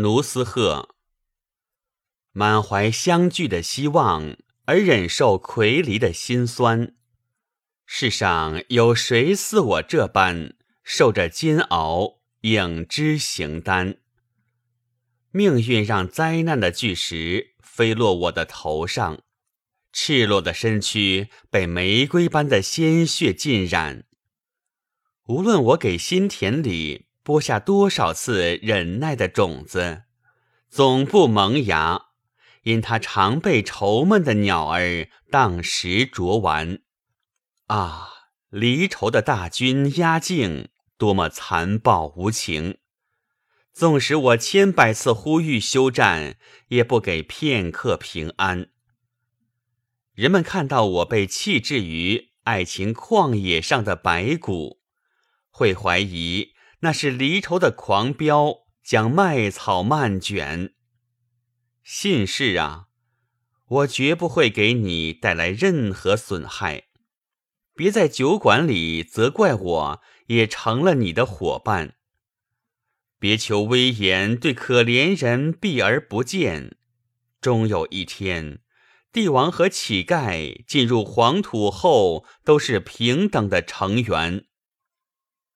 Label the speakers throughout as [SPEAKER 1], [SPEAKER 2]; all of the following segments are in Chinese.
[SPEAKER 1] 奴斯鹤，满怀相聚的希望，而忍受魁离的辛酸。世上有谁似我这般受着煎熬，影之形单？命运让灾难的巨石飞落我的头上，赤裸的身躯被玫瑰般的鲜血浸染。无论我给心田里播下多少次忍耐的种子，总不萌芽，因它常被愁闷的鸟儿当时啄完。啊！离愁的大军压境，多么残暴无情！纵使我千百次呼吁休战，也不给片刻平安。人们看到我被弃置于爱情旷野上的白骨，会怀疑那是离愁的狂飙将麦草漫卷。信誓啊，我绝不会给你带来任何损害。别在酒馆里责怪我，也成了你的伙伴。别求威严对可怜人避而不见，终有一天，帝王和乞丐进入黄土后都是平等的成员。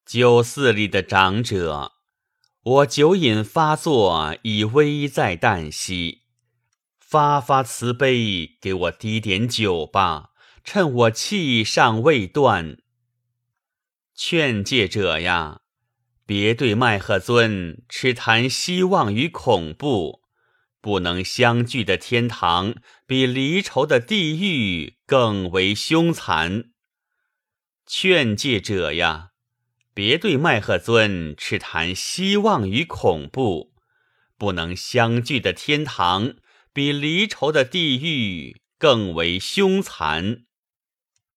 [SPEAKER 1] 酒肆里的长者，我酒瘾发作，已危在旦夕，发发慈悲，给我滴点酒吧。趁我气尚未断，劝诫者呀，别对麦赫尊痴谈希望与恐怖。不能相聚的天堂，比离愁的地狱更为凶残。劝诫者呀，别对麦赫尊痴谈希望与恐怖。不能相聚的天堂，比离愁的地狱更为凶残。